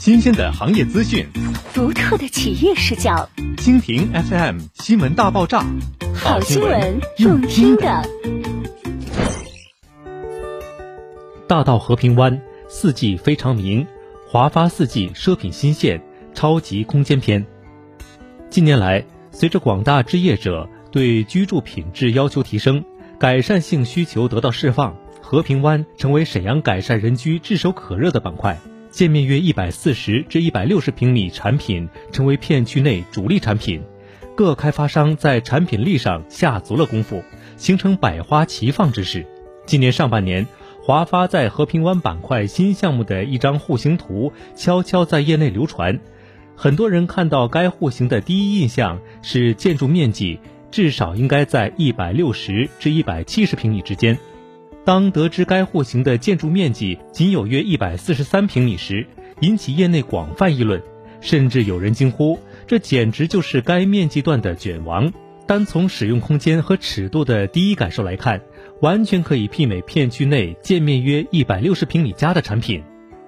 新鲜的行业资讯，独特的企业视角。蜻蜓 FM 新闻大爆炸，好新闻用听的。大道和平湾四季非常明，华发四季奢品新线超级空间篇。近年来，随着广大置业者对居住品质要求提升，改善性需求得到释放，和平湾成为沈阳改善人居炙手可热的板块。建面约一百四十至一百六十平米产品成为片区内主力产品，各开发商在产品力上下足了功夫，形成百花齐放之势。今年上半年，华发在和平湾板块新项目的一张户型图悄悄在业内流传。很多人看到该户型的第一印象是建筑面积至少应该在一百六十至一百七十平米之间。当得知该户型的建筑面积仅有约一百四十三平米时，引起业内广泛议论，甚至有人惊呼：“这简直就是该面积段的卷王！”单从使用空间和尺度的第一感受来看，完全可以媲美片区内建面约一百六十平米家的产品。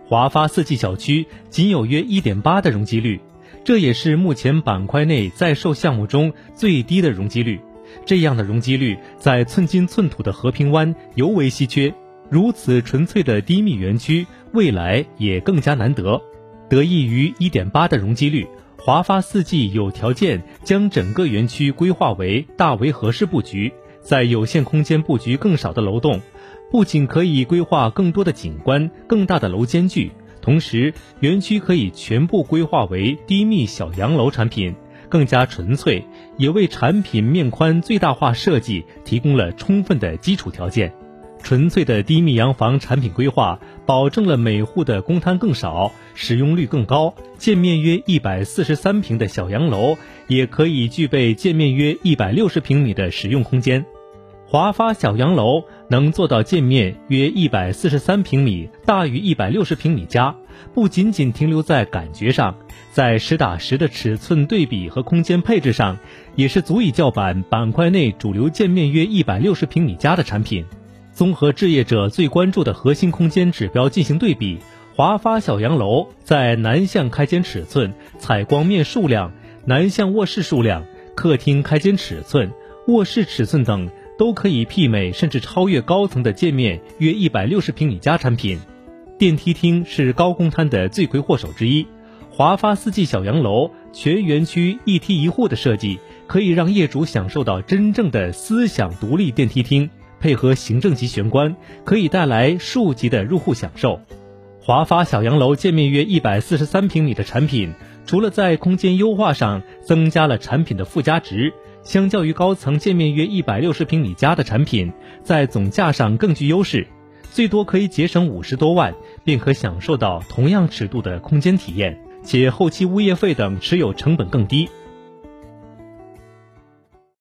华发四季小区仅有约一点八的容积率，这也是目前板块内在售项目中最低的容积率。这样的容积率在寸金寸土的和平湾尤为稀缺，如此纯粹的低密园区未来也更加难得。得益于一点八的容积率，华发四季有条件将整个园区规划为大围合式布局，在有限空间布局更少的楼栋。不仅可以规划更多的景观、更大的楼间距，同时园区可以全部规划为低密小洋楼产品，更加纯粹，也为产品面宽最大化设计提供了充分的基础条件。纯粹的低密洋房产品规划，保证了每户的公摊更少，使用率更高。建面约一百四十三平的小洋楼，也可以具备建面约一百六十平米的使用空间。华发小洋楼能做到建面约一百四十三平米大于一百六十平米家，不仅仅停留在感觉上，在实打实的尺寸对比和空间配置上，也是足以叫板板块内主流建面约一百六十平米家的产品。综合置业者最关注的核心空间指标进行对比，华发小洋楼在南向开间尺寸、采光面数量、南向卧室数量、客厅开间尺寸、卧室尺寸等。都可以媲美甚至超越高层的界面约一百六十平米家产品，电梯厅是高公摊的罪魁祸首之一。华发四季小洋楼全园区一梯一户的设计，可以让业主享受到真正的思想独立电梯厅，配合行政级玄关，可以带来数级的入户享受。华发小洋楼界面约一百四十三平米的产品，除了在空间优化上增加了产品的附加值。相较于高层建面约一百六十平米家的产品，在总价上更具优势，最多可以节省五十多万，并可享受到同样尺度的空间体验，且后期物业费等持有成本更低。